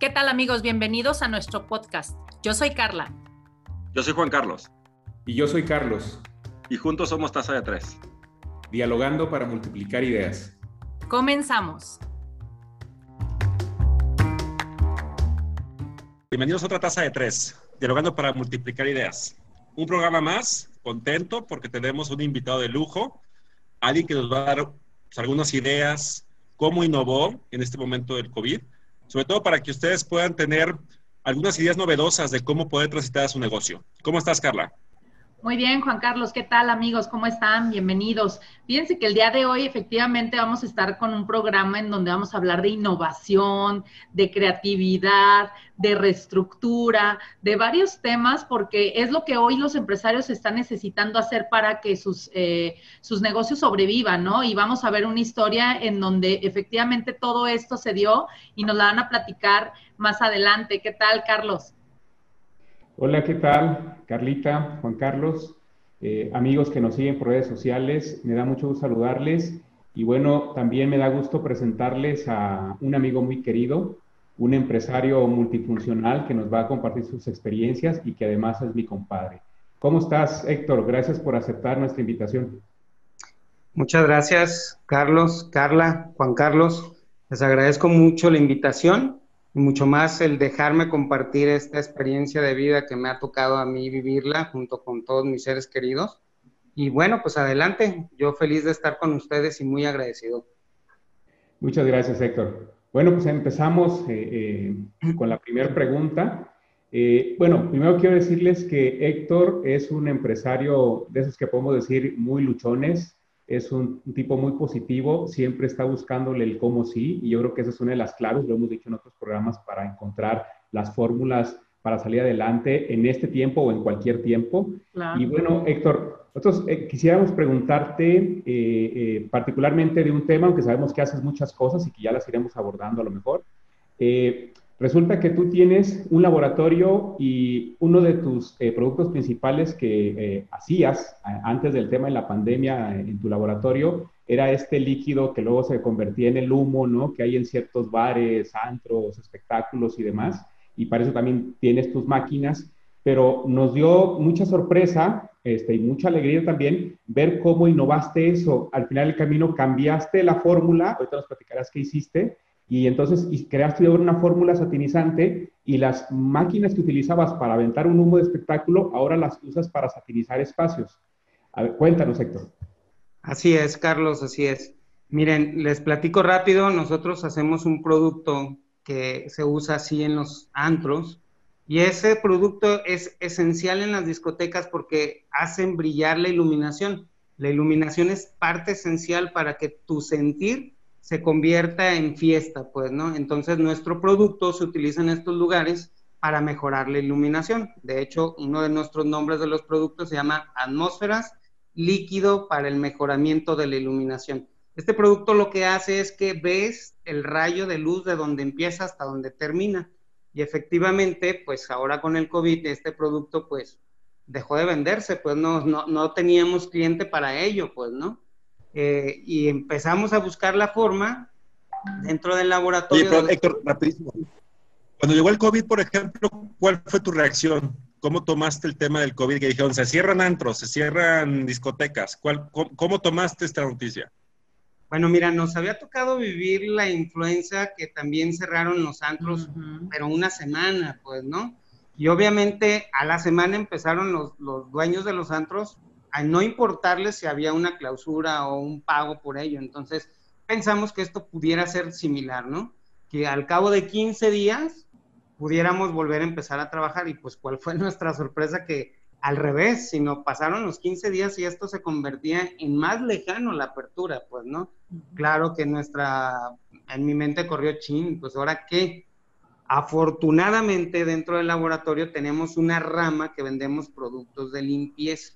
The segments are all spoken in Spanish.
¿Qué tal amigos? Bienvenidos a nuestro podcast. Yo soy Carla. Yo soy Juan Carlos. Y yo soy Carlos. Y juntos somos Taza de Tres. Dialogando para multiplicar ideas. Comenzamos. Bienvenidos a otra Taza de Tres. Dialogando para multiplicar ideas. Un programa más, contento porque tenemos un invitado de lujo, alguien que nos va a dar pues, algunas ideas, cómo innovó en este momento del COVID sobre todo para que ustedes puedan tener algunas ideas novedosas de cómo poder transitar su negocio. ¿Cómo estás, Carla? Muy bien, Juan Carlos, ¿qué tal amigos? ¿Cómo están? Bienvenidos. Fíjense que el día de hoy efectivamente vamos a estar con un programa en donde vamos a hablar de innovación, de creatividad, de reestructura, de varios temas, porque es lo que hoy los empresarios están necesitando hacer para que sus, eh, sus negocios sobrevivan, ¿no? Y vamos a ver una historia en donde efectivamente todo esto se dio y nos la van a platicar más adelante. ¿Qué tal, Carlos? Hola, ¿qué tal? Carlita, Juan Carlos, eh, amigos que nos siguen por redes sociales, me da mucho gusto saludarles y bueno, también me da gusto presentarles a un amigo muy querido, un empresario multifuncional que nos va a compartir sus experiencias y que además es mi compadre. ¿Cómo estás, Héctor? Gracias por aceptar nuestra invitación. Muchas gracias, Carlos, Carla, Juan Carlos. Les agradezco mucho la invitación mucho más el dejarme compartir esta experiencia de vida que me ha tocado a mí vivirla junto con todos mis seres queridos. Y bueno, pues adelante, yo feliz de estar con ustedes y muy agradecido. Muchas gracias, Héctor. Bueno, pues empezamos eh, eh, con la primera pregunta. Eh, bueno, primero quiero decirles que Héctor es un empresario de esos que podemos decir muy luchones, es un, tipo muy positivo, siempre está buscándole el cómo sí, y yo creo que esa es una de las claves, lo hemos dicho en otros programas, para encontrar las fórmulas para salir adelante en este tiempo o en cualquier tiempo. Y bueno, Héctor, nosotros eh, quisiéramos preguntarte eh, eh, particularmente de un tema, aunque sabemos que haces muchas cosas y que ya las iremos abordando a lo mejor. Resulta que tú tienes un laboratorio y uno de tus eh, productos principales que eh, hacías antes del tema de la pandemia en tu laboratorio era este líquido que luego se convertía en el humo, ¿no? Que hay en ciertos bares, antros, espectáculos y demás. Y para eso también tienes tus máquinas. Pero nos dio mucha sorpresa este, y mucha alegría también ver cómo innovaste eso. Al final del camino cambiaste la fórmula, ahorita nos platicarás qué hiciste, y entonces creaste una fórmula satinizante y las máquinas que utilizabas para aventar un humo de espectáculo, ahora las usas para satinizar espacios. A ver, cuéntanos, Héctor. Así es, Carlos, así es. Miren, les platico rápido, nosotros hacemos un producto que se usa así en los antros y ese producto es esencial en las discotecas porque hacen brillar la iluminación. La iluminación es parte esencial para que tu sentir se convierta en fiesta, pues, ¿no? Entonces nuestro producto se utiliza en estos lugares para mejorar la iluminación. De hecho, uno de nuestros nombres de los productos se llama atmósferas, líquido para el mejoramiento de la iluminación. Este producto lo que hace es que ves el rayo de luz de donde empieza hasta donde termina. Y efectivamente, pues ahora con el COVID, este producto pues dejó de venderse, pues no, no, no teníamos cliente para ello, pues, ¿no? Eh, y empezamos a buscar la forma dentro del laboratorio. Héctor, rapidísimo. Cuando llegó el COVID, por ejemplo, ¿cuál fue tu reacción? ¿Cómo tomaste el tema del COVID? Que dijeron, se cierran antros, se cierran discotecas. ¿Cuál, cómo, tomaste esta noticia? Bueno, mira, nos había tocado vivir la influenza que también cerraron los antros, pero una semana, pues, ¿no? Y obviamente a la semana empezaron los, los dueños de los antros a no importarles si había una clausura o un pago por ello. Entonces, pensamos que esto pudiera ser similar, ¿no? Que al cabo de 15 días pudiéramos volver a empezar a trabajar y pues cuál fue nuestra sorpresa que al revés, sino pasaron los 15 días y esto se convertía en más lejano la apertura, pues, ¿no? Claro que nuestra, en mi mente corrió chin, pues ahora qué. Afortunadamente dentro del laboratorio tenemos una rama que vendemos productos de limpieza.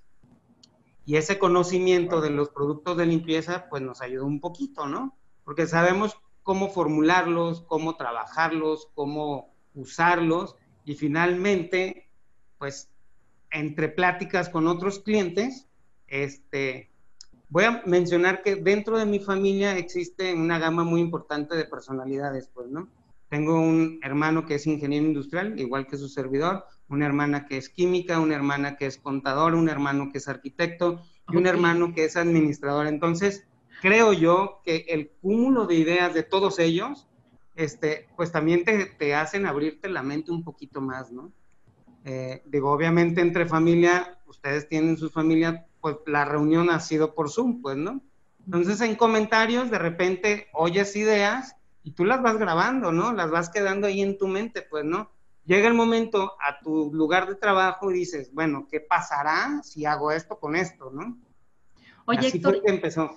Y ese conocimiento de los productos de limpieza, pues nos ayudó un poquito, ¿no? Porque sabemos cómo formularlos, cómo trabajarlos, cómo usarlos y finalmente, pues entre pláticas con otros clientes, este, voy a mencionar que dentro de mi familia existe una gama muy importante de personalidades, pues, ¿no? Tengo un hermano que es ingeniero industrial, igual que su servidor, una hermana que es química, una hermana que es contador, un hermano que es arquitecto y un hermano que es administrador. Entonces, creo yo que el cúmulo de ideas de todos ellos, este, pues también te, te hacen abrirte la mente un poquito más, ¿no? Eh, digo, obviamente entre familia, ustedes tienen su familia, pues la reunión ha sido por Zoom, pues, ¿no? Entonces en comentarios de repente oyes ideas y tú las vas grabando, ¿no? Las vas quedando ahí en tu mente, pues, ¿no? Llega el momento a tu lugar de trabajo y dices, bueno, ¿qué pasará si hago esto con esto, ¿no? Oye, Así Héctor, empezó.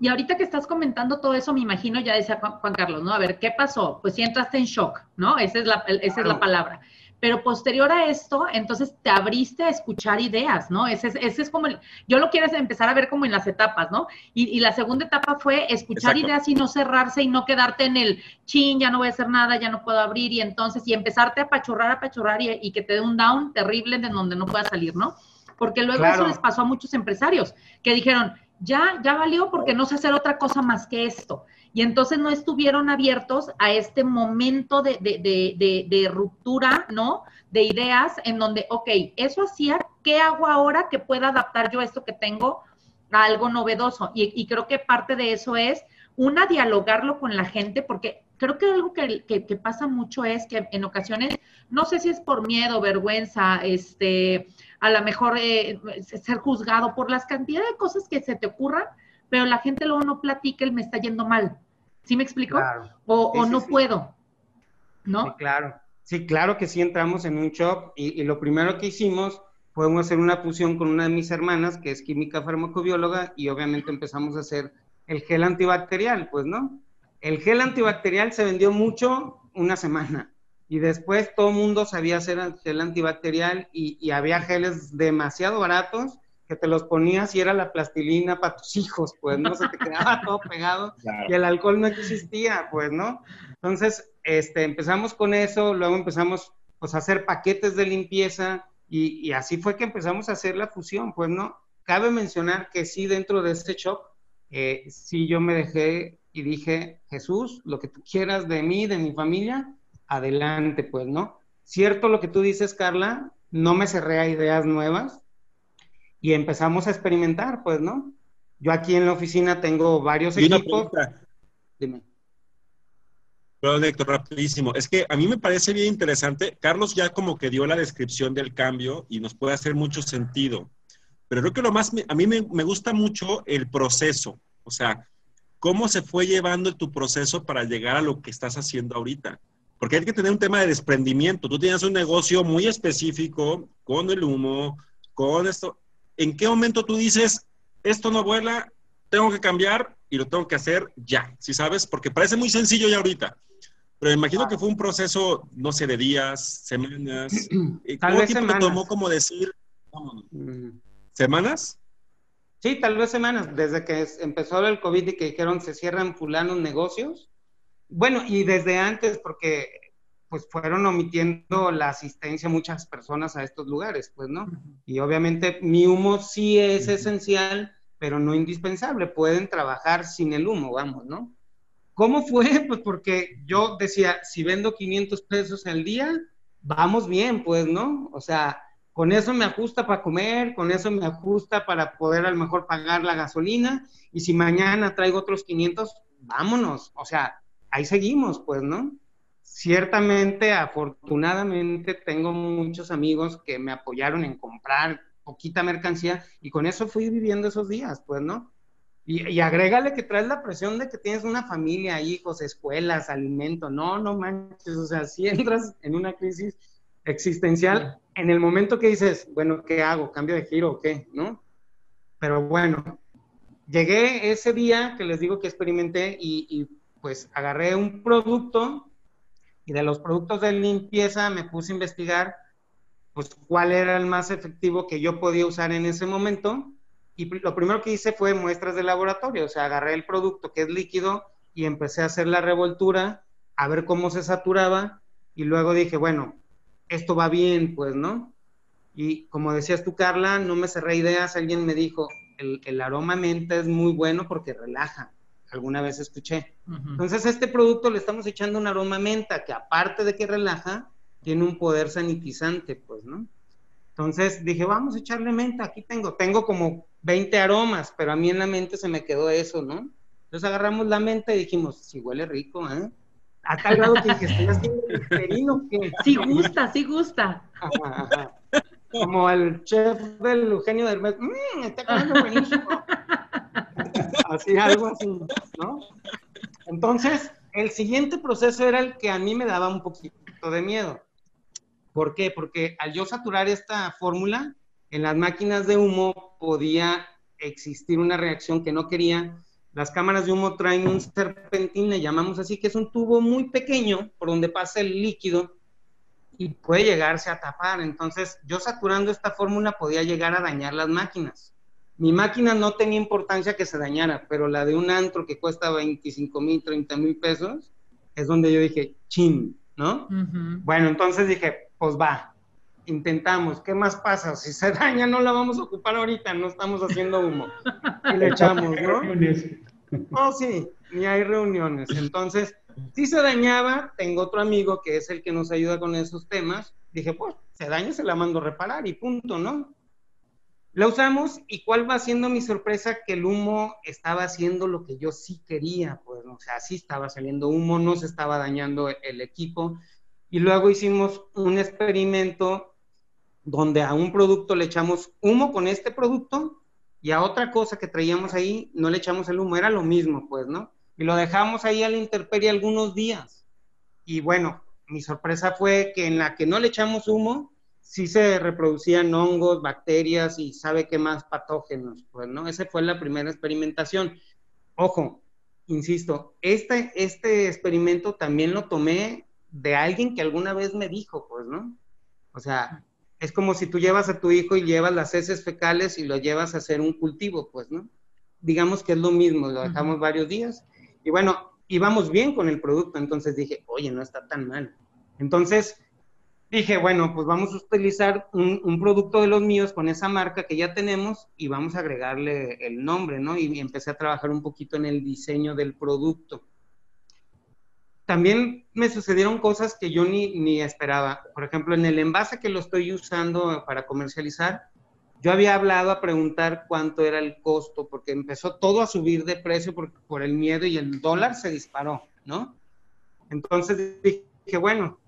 Y ahorita que estás comentando todo eso, me imagino, ya decía Juan Carlos, ¿no? A ver, ¿qué pasó? Pues sí entraste en shock, ¿no? Esa es la, esa es la palabra. Pero posterior a esto, entonces te abriste a escuchar ideas, ¿no? Ese, ese es como, el, yo lo quiero empezar a ver como en las etapas, ¿no? Y, la segunda etapa fue escuchar ideas y no cerrarse y no quedarte en el chin, ya no voy a hacer nada, ya no puedo abrir y entonces, y empezarte a apachurrar, apachurrar y, y que te dé un down terrible de donde no puedas salir, ¿no? Porque luego eso les pasó a muchos empresarios que dijeron, ya, ya valió porque no sé hacer otra cosa más que esto y entonces no estuvieron abiertos a este momento de, de, de, ruptura, ¿no? De ideas en donde, ok, eso hacía, ¿qué hago ahora que pueda adaptar yo esto que tengo a algo novedoso? Y, creo que parte de eso es, una, dialogarlo con la gente, porque creo que algo que, que, que, pasa mucho es que en ocasiones, no sé si es por miedo, vergüenza, este, a lo mejor eh, ser juzgado por las cantidades de cosas que se te ocurran, pero la gente luego no platica el me está yendo mal. ¿Sí me explico? O, no puedo, ¿no? Claro. Sí, claro que sí entramos en un shock y, lo primero que hicimos fue hacer una fusión con una de mis hermanas, que es química farmacobióloga, y obviamente empezamos a hacer el gel antibacterial, pues, ¿no? El gel antibacterial se vendió mucho una semana y después todo el mundo sabía hacer el gel antibacterial y, y había geles demasiado baratos que te los ponías y era la plastilina para tus hijos, pues, ¿no? Se te quedaba todo pegado y el alcohol no existía, pues, ¿no? Entonces, este, empezamos con eso, luego empezamos, pues, a hacer paquetes de limpieza y, así fue que empezamos a hacer la fusión, pues, ¿no? Cabe mencionar que sí, dentro de este shop, eh, sí yo me dejé y dije, Jesús, lo que tú quieras de mí, de mi familia, adelante, pues, ¿no? Cierto lo que tú dices, Carla, no me cerré a ideas nuevas, y empezamos a experimentar, pues, ¿no? Yo aquí en la oficina tengo varios y equipos. Dime. Perdón, Héctor, rapidísimo. Es que a mí me parece bien interesante. Carlos ya como que dio la descripción del cambio y nos puede hacer mucho sentido. Pero creo que lo más, a mí me, me gusta mucho el proceso. O sea, cómo se fue llevando tu proceso para llegar a lo que estás haciendo ahorita. Porque hay que tener un tema de desprendimiento. Tú tienes un negocio muy específico con el humo, con esto. ¿En qué momento tú dices, esto no vuela, tengo que cambiar y lo tengo que hacer ya? Si sabes, porque parece muy sencillo ya ahorita. Pero imagino que fue un proceso, no sé, de días, semanas. ¿Cuánto tiempo te tomó como decir, mm. ¿semanas? Sí, tal vez semanas, desde que empezó el COVID y que dijeron se cierran fulanos negocios. Bueno, y desde antes, porque pues fueron omitiendo la asistencia muchas personas a estos lugares, pues, ¿no? Y obviamente mi humo sí es esencial, pero no indispensable. Pueden trabajar sin el humo, vamos, ¿no? ¿Cómo fue? Pues porque yo decía, si vendo 500 pesos al día, vamos bien, pues, ¿no? O sea, con eso me ajusta para comer, con eso me ajusta para poder a lo mejor pagar la gasolina, y si mañana traigo otros 500, vámonos. O sea, ahí seguimos, pues, ¿no? Ciertamente, afortunadamente, tengo muchos amigos que me apoyaron en comprar poquita mercancía y con eso fui viviendo esos días, pues, ¿no? Y, y agrégale que traes la presión de que tienes una familia, hijos, escuelas, alimento. No, no manches, o sea, si entras en una crisis existencial en el momento que dices, bueno, ¿qué hago? ¿Cambio de giro o qué? ¿No? Pero bueno, llegué ese día que les digo que experimenté y, y pues agarré un producto y de los productos de limpieza me puse a investigar pues cuál era el más efectivo que yo podía usar en ese momento y lo primero que hice fue muestras de laboratorio, o sea, agarré el producto que es líquido y empecé a hacer la revoltura, a ver cómo se saturaba y luego dije, bueno, esto va bien, pues, ¿no? Y como decías tú, Carla, no me cerré ideas, alguien me dijo, el, el aroma menta es muy bueno porque relaja. Alguna vez escuché. Entonces, este producto le estamos echando un aroma menta que aparte de que relaja, tiene un poder sanitizante, pues, ¿no? Entonces dije, vamos a echarle menta, aquí tengo, tengo como 20 aromas, pero a mí en la mente se me quedó eso, ¿no? Entonces agarramos la menta y dijimos, sí huele rico, ¿eh? A tal grado que dije, estoy haciendo perino que... Sí gusta, sí gusta. Como el chef del Eugenio del mmm, está comiendo buenísimo. Así, algo así, ¿no? Entonces, el siguiente proceso era el que a mí me daba un poquito de miedo. ¿Por qué? Porque al yo saturar esta fórmula, en las máquinas de humo podía existir una reacción que no quería. Las cámaras de humo traen un serpentín, le llamamos así, que es un tubo muy pequeño por donde pasa el líquido y puede llegarse a tapar. Entonces, yo saturando esta fórmula podía llegar a dañar las máquinas. Mi máquina no tenía importancia que se dañara, pero la de un antro que cuesta 25 mil, 30 mil pesos, es donde yo dije, chin, ¿no? Bueno, entonces dije, pues va, intentamos, ¿qué más pasa? Si se daña no la vamos a ocupar ahorita, no estamos haciendo humo. Y le echamos, ¿no? Oh, sí, ni hay reuniones. Entonces, si se dañaba, tengo otro amigo que es el que nos ayuda con esos temas. Dije, pues, se daña, se la mando a reparar y punto, ¿no? La usamos y cuál va siendo mi sorpresa que el humo estaba haciendo lo que yo sí quería, pues, o sea, sí estaba saliendo humo, no se estaba dañando el equipo, y luego hicimos un experimento donde a un producto le echamos humo con este producto y a otra cosa que traíamos ahí no le echamos el humo, era lo mismo, pues, ¿no? Y lo dejamos ahí a la intemperie algunos días. Y bueno, mi sorpresa fue que en la que no le echamos humo, sí se reproducían hongos, bacterias y sabe qué más patógenos, pues, ¿no? Esa fue la primera experimentación. Ojo, insisto, este, este experimento también lo tomé de alguien que alguna vez me dijo, pues, ¿no? O sea, es como si tú llevas a tu hijo y llevas las heces fecales y lo llevas a hacer un cultivo, pues, ¿no? Digamos que es lo mismo, lo dejamos varios días y bueno, íbamos bien con el producto, entonces dije, oye, no está tan mal. Entonces dije, bueno, pues vamos a utilizar un, producto de los míos con esa marca que ya tenemos y vamos a agregarle el nombre, ¿no? Y empecé a trabajar un poquito en el diseño del producto también me sucedieron cosas que yo ni, ni, esperaba. Por ejemplo, en el envase que lo estoy usando para comercializar, yo había hablado a preguntar cuánto era el costo, porque empezó todo a subir de precio por, por el miedo y el dólar se disparó, ¿no? Entonces dije, bueno,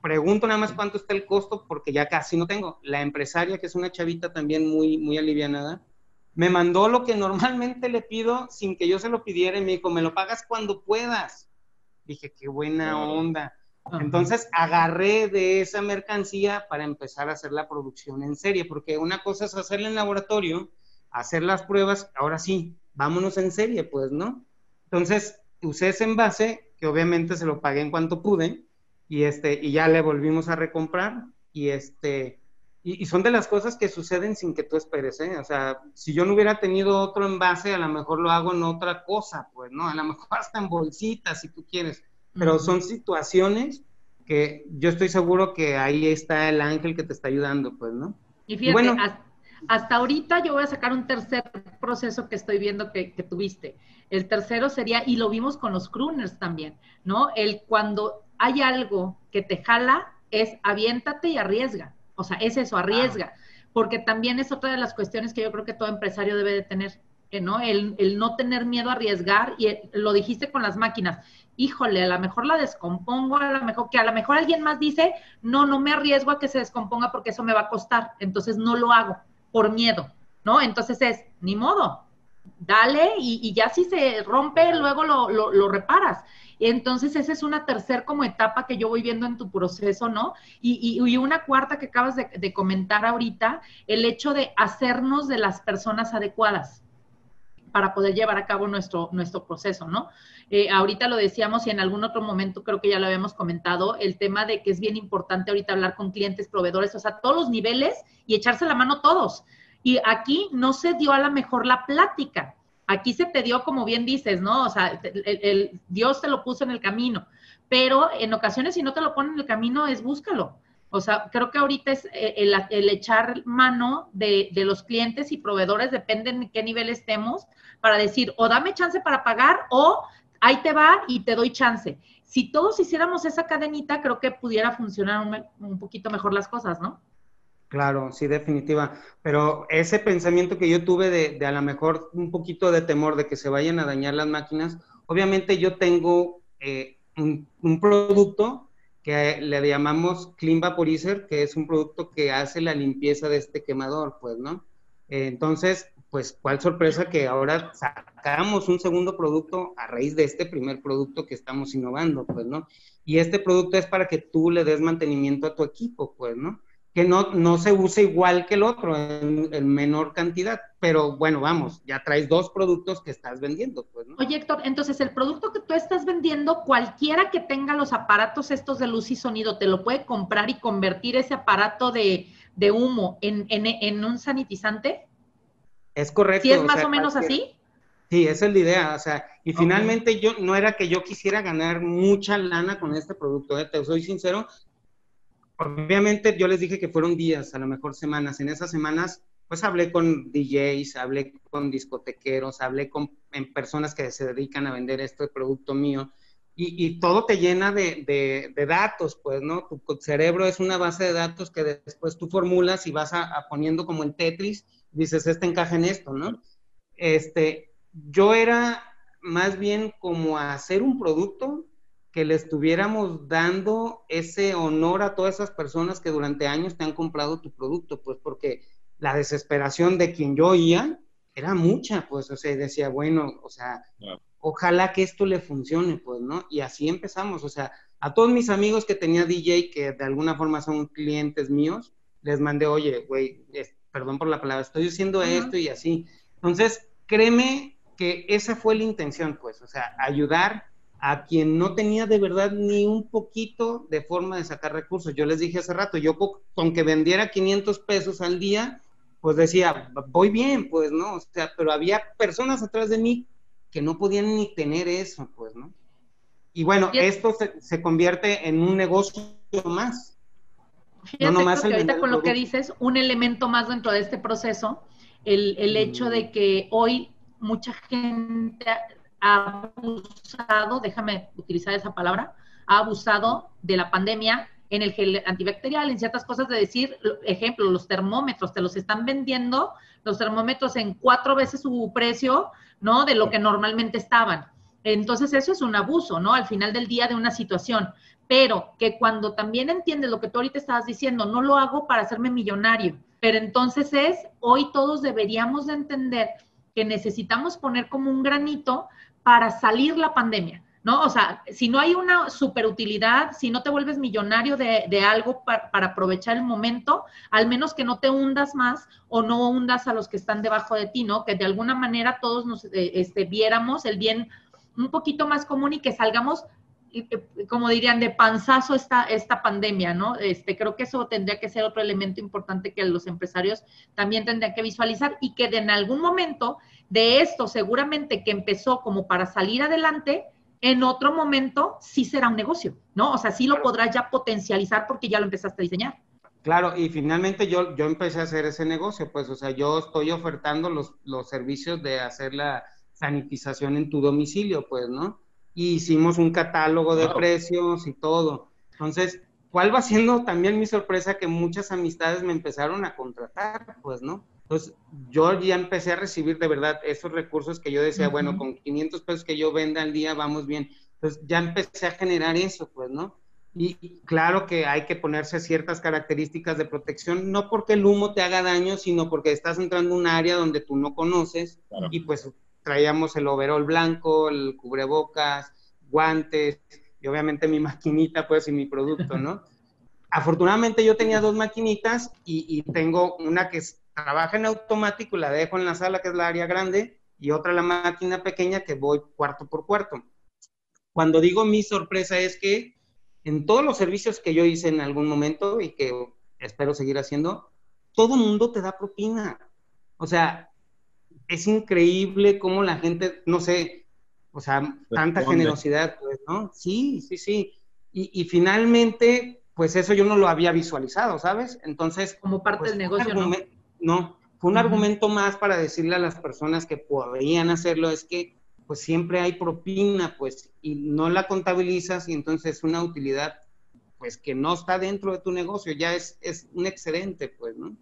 pregunto nada más cuánto está el costo, porque ya casi no tengo. La empresaria, que es una chavita también muy, muy alivianada, me mandó lo que normalmente le pido sin que yo se lo pidiera y me dijo, me lo pagas cuando puedas. Dije, qué buena onda. Entonces agarré de esa mercancía para empezar a hacer la producción en serie, porque una cosa es hacerla en laboratorio, hacer las pruebas, ahora sí, vámonos en serie, pues, ¿no? Entonces usé ese envase, que obviamente se lo pagué en cuanto pude, y este, y ya le volvimos a recomprar, y este, y, y, son de las cosas que suceden sin que tú esperes, ¿eh? O sea, si yo no hubiera tenido otro envase, a lo mejor lo hago en otra cosa, pues, ¿no? A lo mejor hasta en bolsitas, si tú quieres. Pero son situaciones que yo estoy seguro que ahí está el ángel que te está ayudando, pues, ¿no? Y fíjate, bueno, hasta, ahorita yo voy a sacar un tercer proceso que estoy viendo que, que tuviste. El tercero sería, y lo vimos con los crooners también, ¿no? El cuando hay algo que te jala, es aviéntate y arriesga. O sea, es eso, arriesga. Porque también es otra de las cuestiones que yo creo que todo empresario debe de tener, ¿no? El, el no tener miedo a arriesgar, y lo dijiste con las máquinas, híjole, a lo mejor la descompongo, a lo mejor que a lo mejor alguien más dice, no, no me arriesgo a que se descomponga porque eso me va a costar, entonces no lo hago por miedo, ¿no? Entonces es, ni modo, dale y, ya si se rompe, luego lo, lo, reparas. Y entonces esa es una tercera como etapa que yo voy viendo en tu proceso, ¿no? Y, y, una cuarta que acabas de, de, comentar ahorita, el hecho de hacernos de las personas adecuadas para poder llevar a cabo nuestro, nuestro proceso, ¿no? Eh, ahorita lo decíamos y en algún otro momento creo que ya lo habíamos comentado, el tema de que es bien importante ahorita hablar con clientes, proveedores, o sea, todos los niveles y echarse la mano todos. Y aquí no se dio a lo mejor la plática, aquí se te dio, como bien dices, ¿no? O sea, el, Dios te lo puso en el camino, pero en ocasiones si no te lo pone en el camino es búscalo. O sea, creo que ahorita es eh, el, echar mano de, de, los clientes y proveedores, depende en qué nivel estemos, para decir, o dame chance para pagar, o ahí te va y te doy chance. Si todos hiciéramos esa cadenita, creo que pudiera funcionar un, poquito mejor las cosas, ¿no? Claro, sí, definitiva. Pero ese pensamiento que yo tuve de, de, a lo mejor un poquito de temor de que se vayan a dañar las máquinas, obviamente yo tengo eh, un, un, producto que le llamamos Clean Vaporizer, que es un producto que hace la limpieza de este quemador, pues, ¿no? entonces, pues, cuál sorpresa que ahora sacamos un segundo producto a raíz de este primer producto que estamos innovando, pues, ¿no? Y este producto es para que tú le des mantenimiento a tu equipo, pues, ¿no? Que no, no se use igual que el otro, en, en menor cantidad, pero bueno, vamos, ya traes dos productos que estás vendiendo, pues, ¿no? Oye, Héctor, entonces el producto que tú estás vendiendo, cualquiera que tenga los aparatos estos de luz y sonido, ¿te lo puede comprar y convertir ese aparato de, de humo en, en, en un sanitizante? Es correcto. ¿Sí es más o, menos así? Sí, esa es la idea. O sea, y finalmente yo no era que yo quisiera ganar mucha lana con este producto, ¿eh? te soy sincero. Obviamente yo les dije que fueron días, a lo mejor semanas. En esas semanas, pues hablé con DJs, hablé con discotequeros, hablé con en personas que se dedican a vender este producto mío. Y, y todo te llena de, de, datos, pues, ¿no? Tu cerebro es una base de datos que después tú formulas y vas a, poniendo como el Tetris dices, este encaja en esto, ¿no? Este, yo era más bien como hacer un producto que le estuviéramos dando ese honor a todas esas personas que durante años te han comprado tu producto, pues porque la desesperación de quien yo oía era mucha, pues, o sea, decía, bueno, o sea, ojalá que esto le funcione, pues, ¿no? Y así empezamos, o sea, a todos mis amigos que tenía DJ, que de alguna forma son clientes míos, les mandé, oye, güey, perdón por la palabra, estoy diciendo esto y así. Entonces, créeme que esa fue la intención, pues, o sea, ayudar a quien no tenía de verdad ni un poquito de forma de sacar recursos. Yo les dije hace rato, yo con que vendiera 500 pesos al día, pues decía, voy bien, pues, ¿no? O sea, pero había personas atrás de mí que no podían ni tener eso, pues, ¿no? Y bueno, esto se, se convierte en un negocio más. Fíjate no que ahorita con lo que dices, un elemento más dentro de este proceso, el, el hecho de que hoy mucha gente ha abusado, déjame utilizar esa palabra, ha abusado de la pandemia en el gel antibacterial, en ciertas cosas de decir, ejemplo, los termómetros, te los están vendiendo, los termómetros en cuatro veces su precio, ¿no? De lo que normalmente estaban. Entonces eso es un abuso, ¿no? Al final del día de una situación pero que cuando también entiendes lo que tú ahorita estabas diciendo, no lo hago para hacerme millonario, pero entonces es, hoy todos deberíamos de entender que necesitamos poner como un granito para salir la pandemia, ¿no? O sea, si no hay una superutilidad, si no te vuelves millonario de, algo para, aprovechar el momento, al menos que no te hundas más o no hundas a los que están debajo de ti, ¿no? Que de alguna manera todos nos eh, este, viéramos el bien un poquito más común y que salgamos como dirían, de panzazo esta, esta pandemia, ¿no? Este, creo que eso tendría que ser otro elemento importante que los empresarios también tendrían que visualizar y que de en algún momento de esto seguramente que empezó como para salir adelante, en otro momento sí será un negocio, ¿no? O sea, sí lo podrás ya potencializar porque ya lo empezaste a diseñar. Claro, y finalmente yo, yo empecé a hacer ese negocio, pues, o sea, yo estoy ofertando los, los servicios de hacer la sanitización en tu domicilio, pues, ¿no? y hicimos un catálogo de precios y todo. Entonces, ¿cuál va siendo también mi sorpresa? Que muchas amistades me empezaron a contratar, pues, ¿no? Entonces, yo ya empecé a recibir de verdad esos recursos que yo decía, bueno, con 500 pesos que yo venda al día, vamos bien. Entonces, ya empecé a generar eso, pues, ¿no? Y claro que hay que ponerse ciertas características de protección, no porque el humo te haga daño, sino porque estás entrando en un área donde tú no conoces y pues traíamos el overol blanco, el cubrebocas, guantes y obviamente mi maquinita, pues, y mi producto, ¿no? Afortunadamente yo tenía dos maquinitas y, tengo una que trabaja en automático y la dejo en la sala, que es la área grande, y otra la máquina pequeña que voy cuarto por cuarto. Cuando digo mi sorpresa es que en todos los servicios que yo hice en algún momento y que espero seguir haciendo, todo mundo te da propina. O sea, es increíble cómo la gente, no sé, o sea, tanta generosidad, pues, ¿no? Sí, sí, sí. Y, y, finalmente, pues eso yo no lo había visualizado, ¿sabes? Entonces... Como parte pues, del negocio, ¿no? No, fue un argumento más para decirle a las personas que podrían hacerlo, es que pues siempre hay propina, pues, y no la contabilizas y entonces es una utilidad, pues, que no está dentro de tu negocio, ya es, es un excedente, pues, ¿no?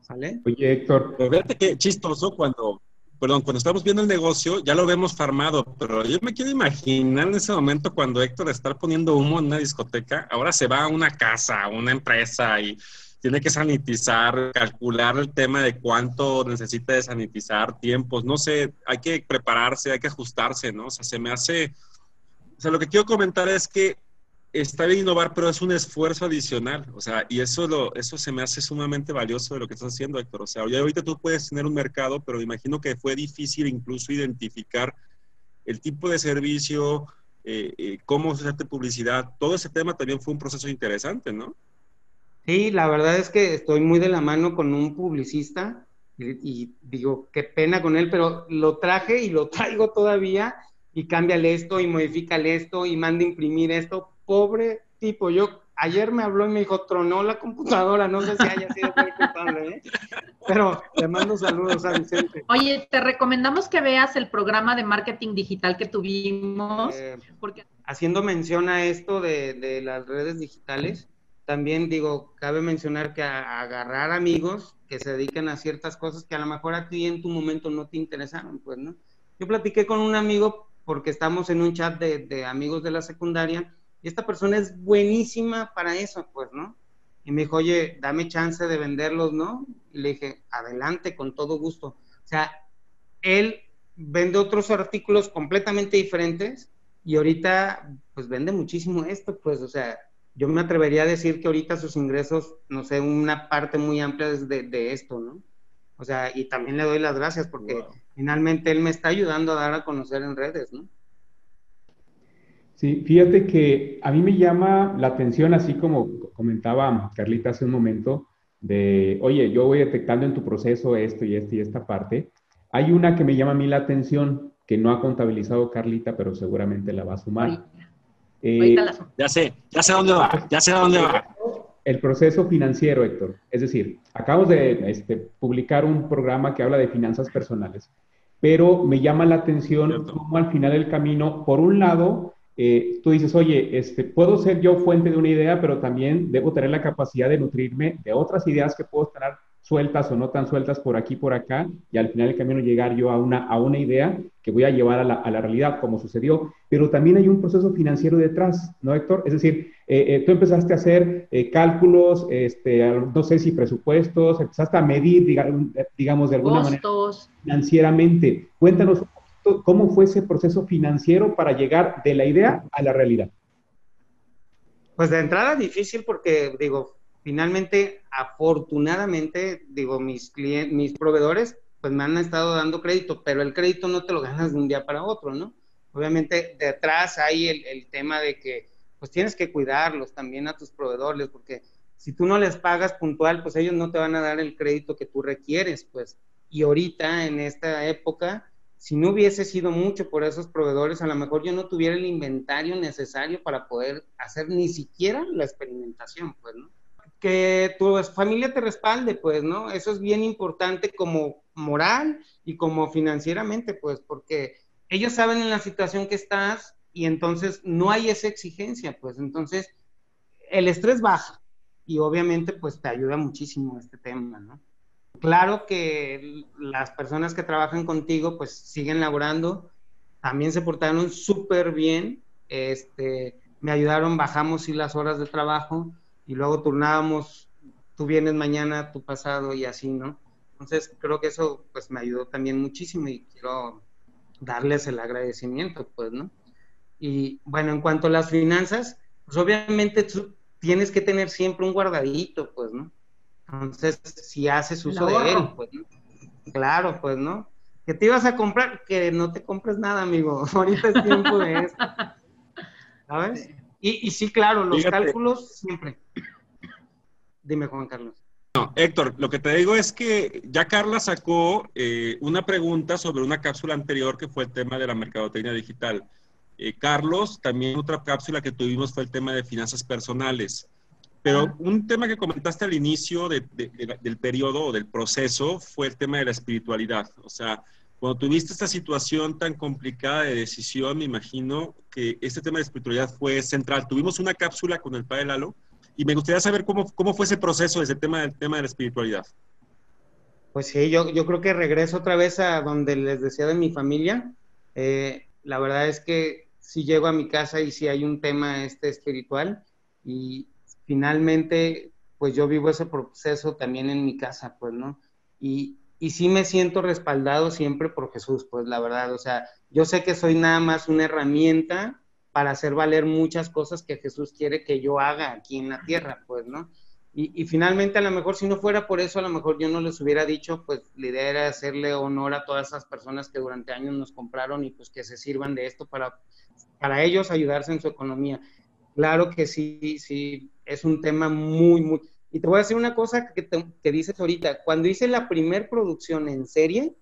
¿Sale? Oye, Héctor. Pero fíjate qué chistoso cuando, perdón, cuando estamos viendo el negocio, ya lo vemos farmado, pero yo me quiero imaginar en ese momento cuando Héctor está poniendo humo en una discoteca, ahora se va a una casa, a una empresa y tiene que sanitizar, calcular el tema de cuánto necesita de sanitizar, tiempos, no sé, hay que prepararse, hay que ajustarse, ¿no? O sea, se me hace, o sea, lo que quiero comentar es que está bien innovar, pero es un esfuerzo adicional, o sea, y eso, lo, eso se me hace sumamente valioso de lo que estás haciendo, Héctor. O sea, ahorita tú puedes tener un mercado, pero imagino que fue difícil incluso identificar el tipo de servicio, eh, eh, cómo hacerte publicidad, todo ese tema también fue un proceso interesante, ¿no? Sí, la verdad es que estoy muy de la mano con un publicista y, digo, qué pena con él, pero lo traje y lo traigo todavía y cámbiale esto y modifícale esto y manda imprimir esto. Pobre tipo, yo ayer me habló y me dijo, tronó la computadora, no sé si haya sido muy culpable, ¿eh? pero le mando saludos a Vicente. Oye, te recomendamos que veas el programa de marketing digital que tuvimos. Eh, porque... Haciendo mención a esto de, de las redes digitales, también digo, cabe mencionar que agarrar amigos que se dediquen a ciertas cosas que a lo mejor a ti en tu momento no te interesaron, pues, ¿no? Yo platiqué con un amigo porque estamos en un chat de, amigos de la secundaria y esta persona es buenísima para eso, pues, ¿no? Y me dijo, oye, dame chance de venderlos, ¿no? Y le dije, adelante, con todo gusto. O sea, él vende otros artículos completamente diferentes y ahorita, pues, vende muchísimo esto, pues, o sea, yo me atrevería a decir que ahorita sus ingresos, no sé, una parte muy amplia es de, esto, ¿no? O sea, y también le doy las gracias porque finalmente él me está ayudando a dar a conocer en redes, ¿no? Sí, fíjate que a mí me llama la atención, así como comentaba Carlita hace un momento, de, oye, yo voy detectando en tu proceso esto y esto y esta parte. Hay una que me llama a mí la atención, que no ha contabilizado Carlita, pero seguramente la va a sumar. Eh, ya sé, ya sé dónde va, ya sé dónde va. El proceso financiero, Héctor. Es decir, acabamos de este, publicar un programa que habla de finanzas personales, pero me llama la atención cómo al final del camino, por un lado, eh, tú dices, oye, este, puedo ser yo fuente de una idea, pero también debo tener la capacidad de nutrirme de otras ideas que puedo tener sueltas o no tan sueltas por aquí, por acá, y al final del camino llegar yo a una, a una idea que voy a llevar a la, a la realidad, como sucedió. Pero también hay un proceso financiero detrás, ¿no, Héctor? Es decir, eh, eh, tú empezaste a hacer eh, cálculos, este, no sé si presupuestos, empezaste a medir, digamos, de alguna manera financieramente. Cuéntanos un poquito cómo fue ese proceso financiero para llegar de la idea a la realidad. Pues de entrada difícil porque, digo, finalmente, afortunadamente, digo, mis clientes, mis proveedores, pues me han estado dando crédito, pero el crédito no te lo ganas de un día para otro, ¿no? Obviamente, detrás hay el, tema de que, pues tienes que cuidarlos también a tus proveedores, porque si tú no les pagas puntual, pues ellos no te van a dar el crédito que tú requieres, pues. Y ahorita, en esta época, si no hubiese sido mucho por esos proveedores, a lo mejor yo no tuviera el inventario necesario para poder hacer ni siquiera la experimentación, pues, ¿no? Que tu familia te respalde, pues, ¿no? Eso es bien importante como moral y como financieramente, pues, porque ellos saben en la situación que estás y entonces no hay esa exigencia, pues, entonces el estrés baja y obviamente, pues, te ayuda muchísimo este tema, ¿no? Claro que las personas que trabajan contigo, pues, siguen laborando, también se portaron súper bien, este, me ayudaron, bajamos y las horas de trabajo, y luego turnábamos, tú vienes mañana, tú pasado y así, ¿no? Entonces creo que eso pues me ayudó también muchísimo y quiero darles el agradecimiento, pues, ¿no? Y bueno, en cuanto a las finanzas, pues obviamente tú tienes que tener siempre un guardadito, pues, ¿no? Entonces, si haces uso de él, pues, ¿no? Claro, pues, ¿no? Que te ibas a comprar, que no te compres nada, amigo. Ahorita es tiempo de eso. ¿Sabes? Y, sí, claro, los cálculos siempre. Dime, Juan Carlos. No, Héctor, lo que te digo es que ya Carla sacó eh, una pregunta sobre una cápsula anterior que fue el tema de la mercadotecnia digital. Eh, Carlos, también otra cápsula que tuvimos fue el tema de finanzas personales. Pero un tema que comentaste al inicio del periodo o del proceso fue el tema de la espiritualidad. O sea, cuando tuviste esta situación tan complicada de decisión, me imagino que este tema de espiritualidad fue central. Tuvimos una cápsula con el padre Lalo y me gustaría saber cómo, cómo fue ese proceso, ese tema del tema de la espiritualidad. Pues sí, yo, yo creo que regreso otra vez a donde les decía de mi familia. Eh, la verdad es que si llego a mi casa y si hay un tema este espiritual y finalmente pues yo vivo ese proceso también en mi casa, pues, ¿no? Y, y sí me siento respaldado siempre por Jesús, pues la verdad, o sea, yo sé que soy nada más una herramienta para hacer valer muchas cosas que Jesús quiere que yo haga aquí en la tierra, pues, ¿no? Y, finalmente, a lo mejor, si no fuera por eso, a lo mejor yo no les hubiera dicho, pues la idea era hacerle honor a todas esas personas que durante años nos compraron y pues que se sirvan de esto para, para ellos ayudarse en su economía. Claro que sí, sí, es un tema muy, muy, y te voy a decir una cosa que, dices ahorita. Cuando hice la primer producción en serie,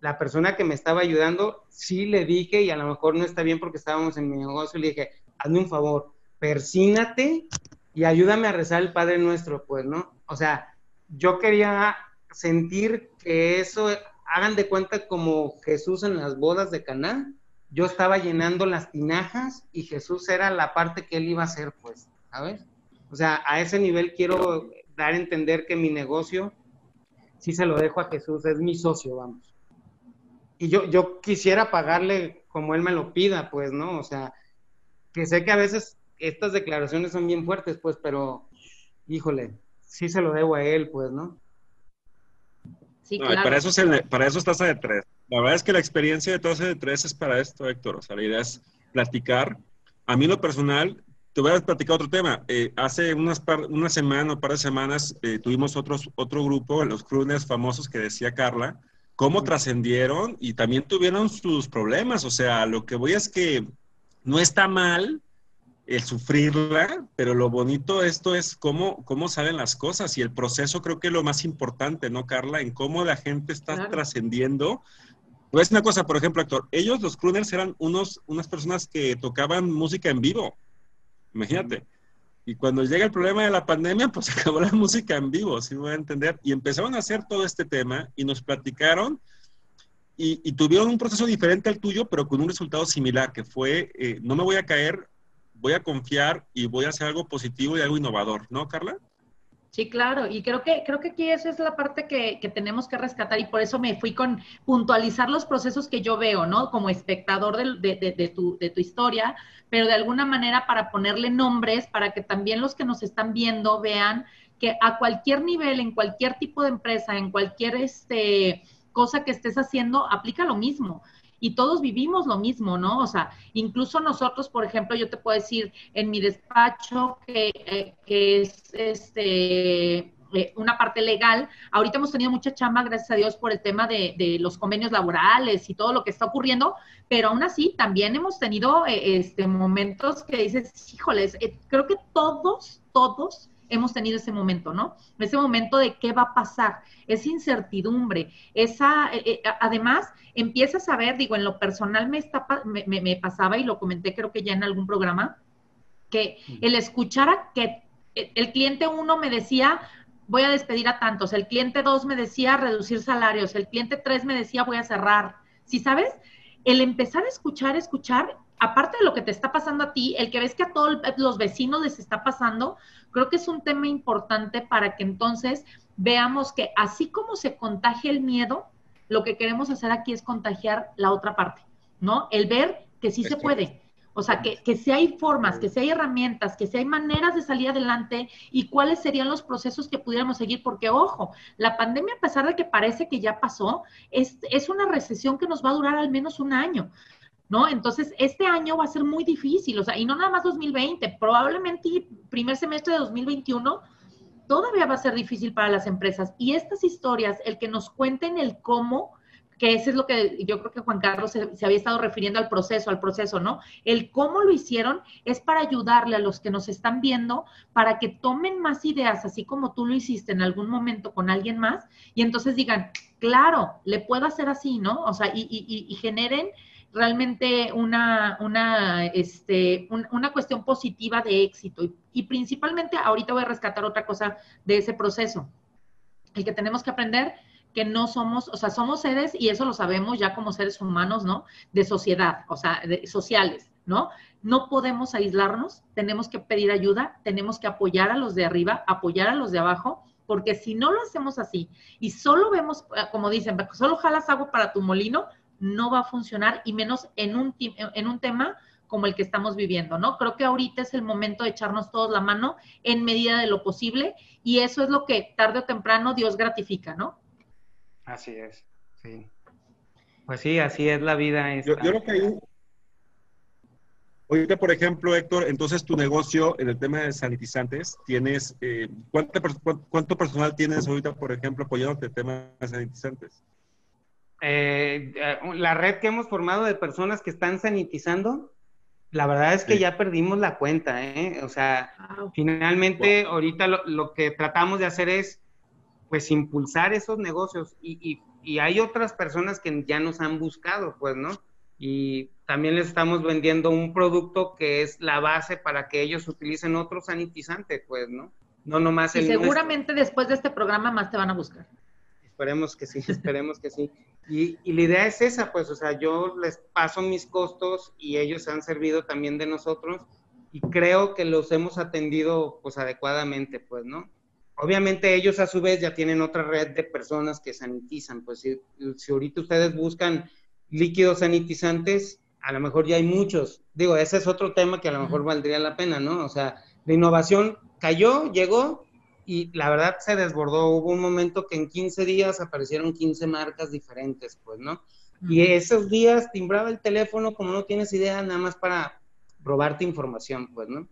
la persona que me estaba ayudando, sí le dije, y a lo mejor no está bien porque estábamos en mi negocio, le dije, hazme un favor, persínate y ayúdame a rezar el Padre Nuestro, pues, ¿no? O sea, yo quería sentir que eso, hagan de cuenta como Jesús en las bodas de Caná, yo estaba llenando las tinajas y Jesús era la parte que él iba a hacer, pues, ¿sabes? O sea, a ese nivel quiero dar a entender que mi negocio sí se lo dejo a Jesús, es mi socio, vamos. Y yo, yo quisiera pagarle como él me lo pida, pues, ¿no? O sea, que sé que a veces estas declaraciones son bien fuertes, pues, pero, híjole, sí se lo debo a él, pues, ¿no? Sí, claro. para, eso para eso estás de tres. La verdad es que la experiencia de tasa de tres es para esto, Héctor. O sea, la idea es platicar. A mí lo personal, te voy a platicar otro tema. Eh, hace unas una semana o par de semanas eh, tuvimos otros, otro grupo, los crooners famosos que decía Carla, cómo trascendieron y también tuvieron sus problemas. O sea, lo que voy es que no está mal el sufrirla, pero lo bonito de esto es cómo, cómo salen las cosas y el proceso creo que es lo más importante, ¿no, Carla? En cómo la gente está trascendiendo. Pues una cosa, por ejemplo, actor, ellos, los crooners, eran unos, unas personas que tocaban música en vivo Imagínate. Y cuando llega el problema de la pandemia, pues acabó la música en vivo, si me voy a entender. Y empezaron a hacer todo este tema y nos platicaron y, tuvieron un proceso diferente al tuyo, pero con un resultado similar, que fue, eh, no me voy a caer, voy a confiar y voy a hacer algo positivo y algo innovador, ¿no, Carla? Sí, claro, y creo que, creo que aquí esa es la parte que, que, tenemos que rescatar y por eso me fui con puntualizar los procesos que yo veo, ¿no? Como espectador de, de, de, tu, de tu historia, pero de alguna manera para ponerle nombres, para que también los que nos están viendo vean que a cualquier nivel, en cualquier tipo de empresa, en cualquier este, cosa que estés haciendo, aplica lo mismo y todos vivimos lo mismo, ¿no? O sea, incluso nosotros, por ejemplo, yo te puedo decir en mi despacho que, eh, es este eh, una parte legal. Ahorita hemos tenido mucha chamba, gracias a Dios, por el tema de, de, los convenios laborales y todo lo que está ocurriendo, pero aún así también hemos tenido eh, este, momentos que dices, híjoles, creo que todos, todos hemos tenido ese momento, ¿no? Ese momento de qué va a pasar, esa incertidumbre, esa, eh, eh, además, empiezas a ver, digo, en lo personal me, está, me, pasaba y lo comenté creo que ya en algún programa, que el escuchar a que el cliente uno me decía, voy a despedir a tantos, el cliente dos me decía reducir salarios, el cliente tres me decía voy a cerrar, ¿sí sabes? El empezar a escuchar, escuchar, aparte de lo que te está pasando a ti, el que ves que a todos los vecinos les está pasando, creo que es un tema importante para que entonces veamos que así como se contagia el miedo, lo que queremos hacer aquí es contagiar la otra parte, ¿no? El ver que sí se puede. O sea, que, que si hay formas, que si hay herramientas, que si hay maneras de salir adelante y cuáles serían los procesos que pudiéramos seguir, porque ojo, la pandemia, a pesar de que parece que ya pasó, es, es una recesión que nos va a durar al menos un año. ¿No? Entonces, este año va a ser muy difícil, o sea, y no nada más 2020, probablemente primer semestre de 2021 todavía va a ser difícil para las empresas. Y estas historias, el que nos cuenten el cómo, que ese es lo que yo creo que Juan Carlos se, había estado refiriendo al proceso, al proceso, ¿no? El cómo lo hicieron es para ayudarle a los que nos están viendo, para que tomen más ideas, así como tú lo hiciste en algún momento con alguien más, y entonces digan, claro, le puedo hacer así, ¿no? O sea, y, y, y generen realmente una, una, este, una cuestión positiva de éxito. Y, principalmente ahorita voy a rescatar otra cosa de ese proceso. El que tenemos que aprender que no somos, o sea, somos seres, y eso lo sabemos ya como seres humanos, ¿no? De sociedad, o sea, de, sociales, ¿no? No podemos aislarnos, tenemos que pedir ayuda, tenemos que apoyar a los de arriba, apoyar a los de abajo, porque si no lo hacemos así y solo vemos, eh, como dicen, solo jalas agua para tu molino, no va a funcionar y menos en un, en un tema como el que estamos viviendo, ¿no? Creo que ahorita es el momento de echarnos todos la mano en medida de lo posible y eso es lo que tarde o temprano Dios gratifica, ¿no? Así es, sí. Pues sí, así es la vida. Yo, creo que ahí, ahorita, por ejemplo, Héctor, entonces tu negocio en el tema de sanitizantes, tienes, eh, ¿cuánto, personal tienes ahorita, por ejemplo, apoyándote el tema de sanitizantes? Eh, eh, la red que hemos formado de personas que están sanitizando, la verdad es que ya perdimos la cuenta, ¿eh? O sea, finalmente ahorita lo, lo, que tratamos de hacer es pues impulsar esos negocios y, y, hay otras personas que ya nos han buscado, pues, ¿no? Y también les estamos vendiendo un producto que es la base para que ellos utilicen otro sanitizante, pues, ¿no? No nomás y seguramente después de este programa más te van a buscar. Esperemos que sí, esperemos que sí. Y, y, la idea es esa, pues, o sea, yo les paso mis costos y ellos se han servido también de nosotros y creo que los hemos atendido, pues, adecuadamente, pues, ¿no? Obviamente ellos a su vez ya tienen otra red de personas que sanitizan. Pues si, ahorita ustedes buscan líquidos sanitizantes, a lo mejor ya hay muchos. Digo, ese es otro tema que a lo mejor valdría la pena, ¿no? O sea, la innovación cayó, llegó y la verdad se desbordó. Hubo un momento que en 15 días aparecieron 15 marcas diferentes, pues, ¿no? Y esos días timbraba el teléfono como no tienes idea, nada más para robarte información, pues, ¿no?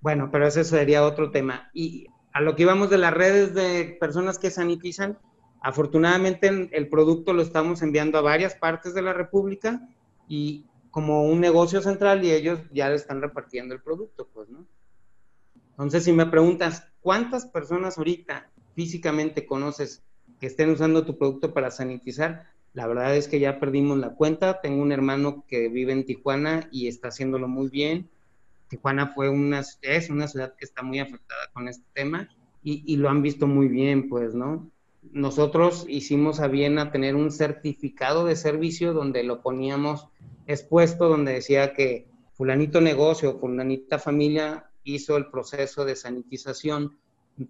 Bueno, pero ese sería otro tema. Y a lo que íbamos de las redes de personas que sanitizan, afortunadamente el producto lo estamos enviando a varias partes de la República y como un negocio central y ellos ya le están repartiendo el producto, pues, ¿no? Entonces, si me preguntas, ¿cuántas personas ahorita físicamente conoces que estén usando tu producto para sanitizar? La verdad es que ya perdimos la cuenta. Tengo un hermano que vive en Tijuana y está haciéndolo muy bien. Tijuana fue una, es una ciudad que está muy afectada con este tema y, lo han visto muy bien, pues, ¿no? Nosotros hicimos a bien a tener un certificado de servicio donde lo poníamos expuesto, donde decía que fulanito negocio, fulanita familia hizo el proceso de sanitización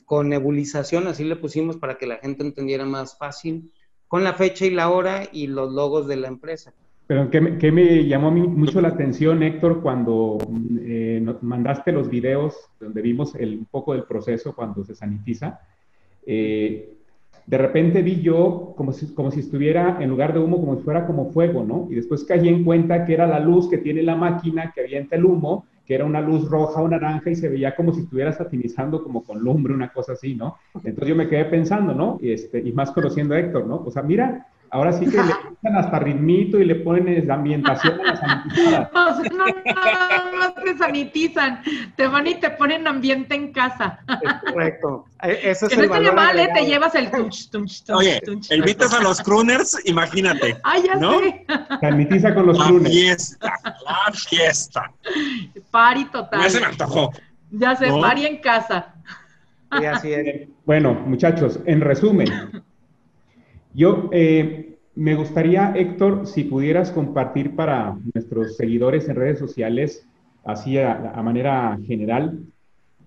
con nebulización, así le pusimos para que la gente entendiera más fácil, con la fecha y la hora y los logos de la empresa. Pero ¿qué me, llamó mucho la atención, Héctor, cuando eh, mandaste los videos donde vimos el, un poco del proceso cuando se sanitiza? Eh, de repente vi yo como si, como si estuviera en lugar de humo, como si fuera como fuego, ¿no? Y después caí en cuenta que era la luz que tiene la máquina que avienta el humo, que era una luz roja o naranja y se veía como si estuviera satinizando como con lumbre, una cosa así, ¿no? Entonces yo me quedé pensando, ¿no? Y, este, y más conociendo a Héctor, ¿no? O sea, mira, Ahora sí que le quitan hasta ritmito y le ponen ambientación a las sanitizadas. No, no, no, te sanitizan, te van y te ponen ambiente en casa. correcto. E, eso es que no estaría mal, ¿eh? Te llevas el tunch, tunch, tunch. Oye, invitas a los crooners, imagínate. Ay, ya ¿no? sé. Sanitiza con los la crooners. fiesta, la fiesta. Pari total. Ya se me antojó. Ya sé, ¿No? pari en casa. Sí, así es. Bueno, muchachos, en resumen, yo eh, me gustaría, Héctor, si pudieras compartir para nuestros seguidores en redes sociales, así a, a manera general,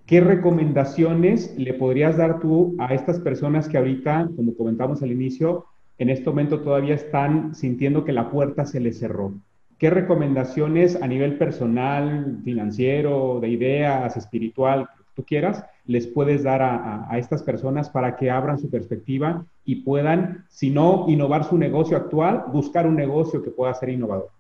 ¿qué recomendaciones le podrías dar tú a estas personas que ahorita, como comentamos al inicio, en este momento todavía están sintiendo que la puerta se les cerró? ¿Qué recomendaciones a nivel personal, financiero, de ideas, espiritual, tú quieras, les puedes dar a, estas personas para que abran su perspectiva y puedan, si no innovar su negocio actual, buscar un negocio que pueda ser innovador?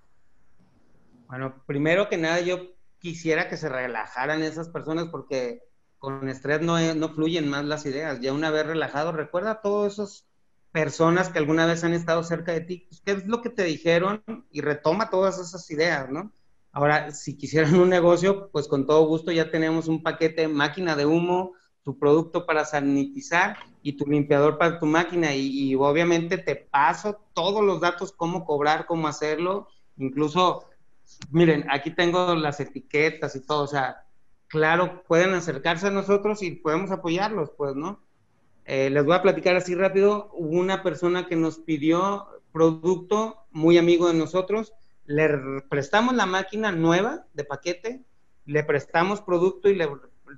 Bueno, primero que nada, yo quisiera que se relajaran esas personas porque con estrés no, no fluyen más las ideas. Ya una vez relajado, recuerda a todas esas personas que alguna vez han estado cerca de ti, pues, ¿qué es lo que te dijeron? Y retoma todas esas ideas, ¿no? Ahora, si quisieran un negocio, pues con todo gusto ya tenemos un paquete máquina de humo, tu producto para sanitizar y tu limpiador para tu máquina. Y, obviamente te paso todos los datos, cómo cobrar, cómo hacerlo Incluso, miren, aquí tengo las etiquetas y todo, o sea, claro, pueden acercarse a nosotros y podemos apoyarlos, pues, ¿no? Eh, les voy a platicar así rápido. Hubo una persona que nos pidió producto, muy amigo de nosotros, le prestamos la máquina nueva de paquete, le prestamos producto y le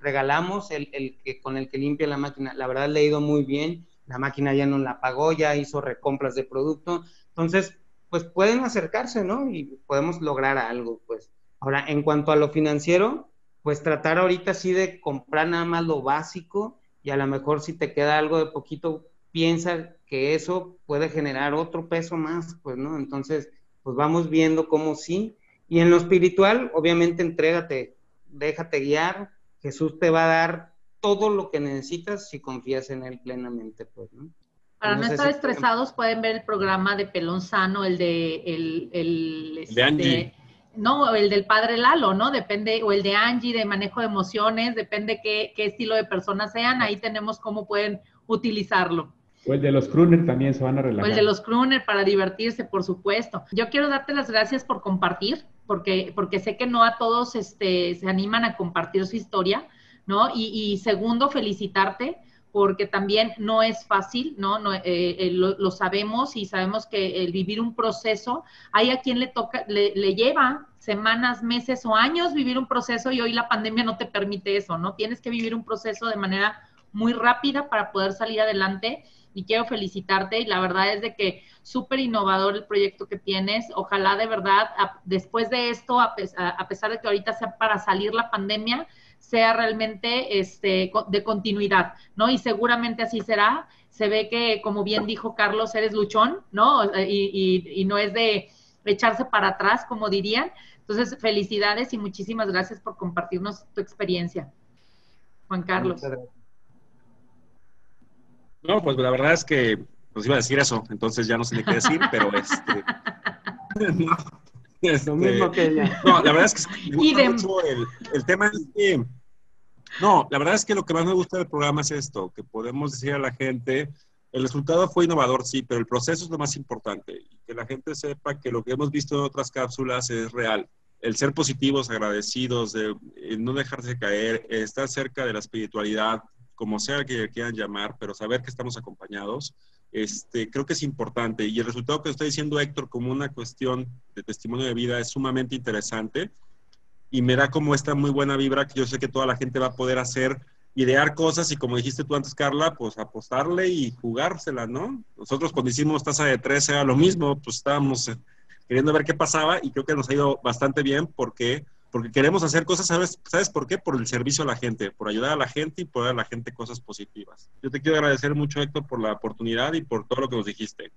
regalamos el, que con el que limpia la máquina. La verdad le ha ido muy bien, la máquina ya no la pagó, ya hizo recompras de producto. Entonces, pues pueden acercarse, ¿no? Y podemos lograr algo, pues. Ahora, en cuanto a lo financiero, pues tratar ahorita sí de comprar nada más lo básico y a lo mejor si te queda algo de poquito, piensa que eso puede generar otro peso más, pues, ¿no? Entonces, pues vamos viendo cómo sí. Y en lo espiritual, obviamente, entrégate, déjate guiar, Jesús te va a dar todo lo que necesitas si confías en Él plenamente, pues, ¿no? Para no, estar estresados, pueden ver el programa de Pelón Sano, el de... El, el, de Angie. no, el del padre Lalo, ¿no? Depende, o el de Angie, de manejo de emociones, depende qué, qué estilo de personas sean, ahí tenemos cómo pueden utilizarlo. O el de los crooner también se van a relajar. O el de los crooner para divertirse, por supuesto. Yo quiero darte las gracias por compartir porque, porque sé que no a todos este, se animan a compartir su historia, ¿no? Y, segundo, felicitarte porque también no es fácil, ¿no? no eh, eh, lo, sabemos y sabemos que el vivir un proceso, hay a quien le toca, le, le, lleva semanas, meses o años vivir un proceso y hoy la pandemia no te permite eso, ¿no? Tienes que vivir un proceso de manera muy rápida para poder salir adelante y quiero felicitarte y la verdad es de que súper innovador el proyecto que tienes. Ojalá de verdad, después de esto, a, pesar de que ahorita sea para salir la pandemia, sea realmente este, de continuidad, ¿no? Y seguramente así será. Se ve que, como bien dijo Carlos, eres luchón, ¿no? Y, y no es de echarse para atrás, como dirían. Entonces, felicidades y muchísimas gracias por compartirnos tu experiencia. Juan Carlos. No, pues la verdad es que pues iba a decir eso, entonces ya no sé ni qué decir, pero este. no, este, Lo mismo que ella. No, la verdad es que me gusta mucho el, el, tema es que. No, la verdad es que lo que más me gusta del programa es esto, que podemos decir a la gente, el resultado fue innovador, sí, pero el proceso es lo más importante y que la gente sepa que lo que hemos visto en otras cápsulas es real. El ser positivos, agradecidos, de, no dejarse caer, estar cerca de la espiritualidad, como sea que quieran llamar, pero saber que estamos acompañados, este, creo que es importante. Y el resultado que está diciendo Héctor como una cuestión de testimonio de vida es sumamente interesante y me da como esta muy buena vibra que yo sé que toda la gente va a poder hacer, idear cosas y como dijiste tú antes, Carla, pues apostarle y jugársela, ¿no? Nosotros cuando hicimos tasa de tres era lo mismo, pues estábamos queriendo ver qué pasaba y creo que nos ha ido bastante bien porque porque queremos hacer cosas, ¿sabes? ¿sabes por qué? Por el servicio a la gente, por ayudar a la gente y por dar a la gente cosas positivas. Yo te quiero agradecer mucho, Héctor, por la oportunidad y por todo lo que nos dijiste.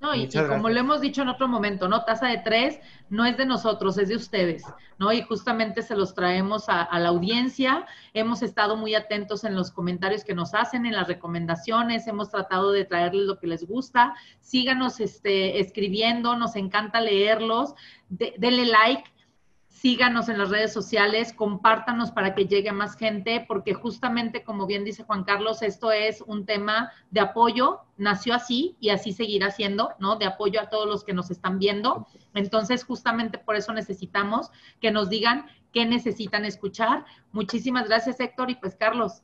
No, y, como lo hemos dicho en otro momento, ¿no? Tasa de tres no es de nosotros, es de ustedes, ¿no? Y justamente se los traemos a, a, la audiencia. Hemos estado muy atentos en los comentarios que nos hacen, en las recomendaciones, hemos tratado de traerles lo que les gusta. Síganos este, escribiendo, nos encanta leerlos. denle like, síganos en las redes sociales, compártanos para que llegue más gente, porque justamente, como bien dice Juan Carlos, esto es un tema de apoyo, nació así y así seguirá siendo, ¿no? De apoyo a todos los que nos están viendo. Entonces, justamente por eso necesitamos que nos digan qué necesitan escuchar. Muchísimas gracias, Héctor, y pues Carlos.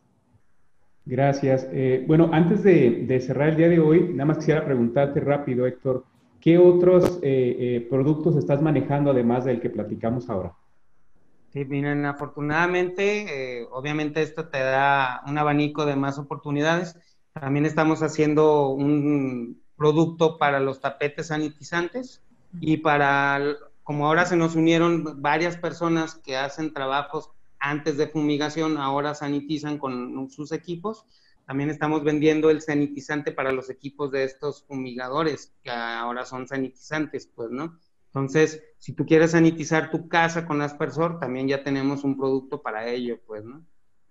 Gracias. Eh, bueno, antes de, de cerrar el día de hoy, nada más quisiera preguntarte rápido, Héctor. ¿Qué otros eh, eh, productos estás manejando además del que platicamos ahora? Sí, miren, afortunadamente, eh, obviamente esto te da un abanico de más oportunidades. También estamos haciendo un producto para los tapetes sanitizantes y para, como ahora se nos unieron varias personas que hacen trabajos antes de fumigación, ahora sanitizan con sus equipos. También estamos vendiendo el sanitizante para los equipos de estos fumigadores, que ahora son sanitizantes, pues, ¿no? Entonces, si tú quieres sanitizar tu casa con aspersor, también ya tenemos un producto para ello, pues, ¿no?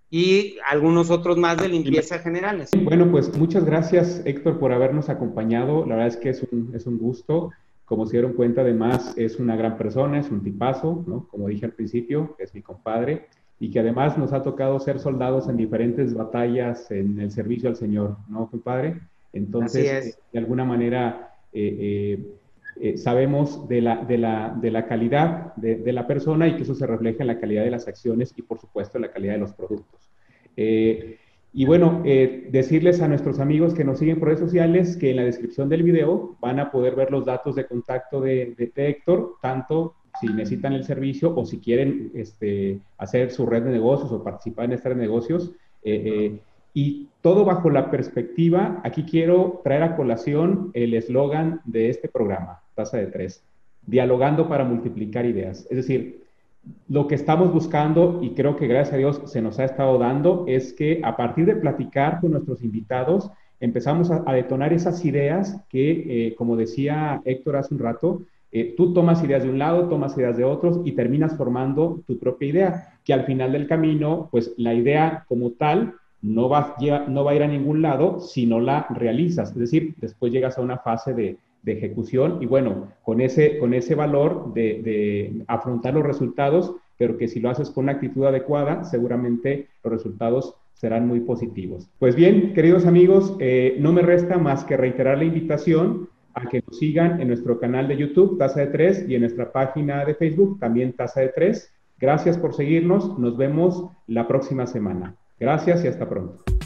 Y algunos otros más de limpieza generales. Bueno, pues muchas gracias, Héctor, por habernos acompañado. La verdad es que es un, es un gusto. Como se dieron cuenta, además, es una gran persona, es un tipazo, ¿no? Como dije al principio, es mi compadre y que además nos ha tocado ser soldados en diferentes batallas en el servicio al Señor, ¿no, compadre? Entonces, eh, de alguna manera, eh, eh, sabemos de la, de la, de la calidad de, la persona y que eso se refleja en la calidad de las acciones y, por supuesto, en la calidad de los productos. Y bueno, decirles a nuestros amigos que nos siguen por redes sociales que en la descripción del video van a poder ver los datos de contacto de, de Héctor, tanto si necesitan el servicio o si quieren este, hacer su red de negocios o participar en esta red de negocios. Y todo bajo la perspectiva, aquí quiero traer a colación el eslogan de este programa, Tasa de Tres, dialogando para multiplicar ideas. Es decir, lo que estamos buscando, y creo que gracias a Dios se nos ha estado dando, es que a partir de platicar con nuestros invitados, empezamos a, detonar esas ideas que, eh, como decía Héctor hace un rato, eh, tú tomas ideas de un lado, tomas ideas de otros y terminas formando tu propia idea, que al final del camino, pues la idea como tal no va, a ir a ningún lado si no la realizas. Es decir, después llegas a una fase de, ejecución y bueno, con ese, con ese valor de, afrontar los resultados, pero que si lo haces con una actitud adecuada, seguramente los resultados serán muy positivos. Pues bien, queridos amigos, eh, no me resta más que reiterar la invitación a que nos sigan en nuestro canal de YouTube, Tasa de Tres, y en nuestra página de Facebook, también Tasa de Tres. Gracias por seguirnos. Nos vemos la próxima semana. Gracias y hasta pronto.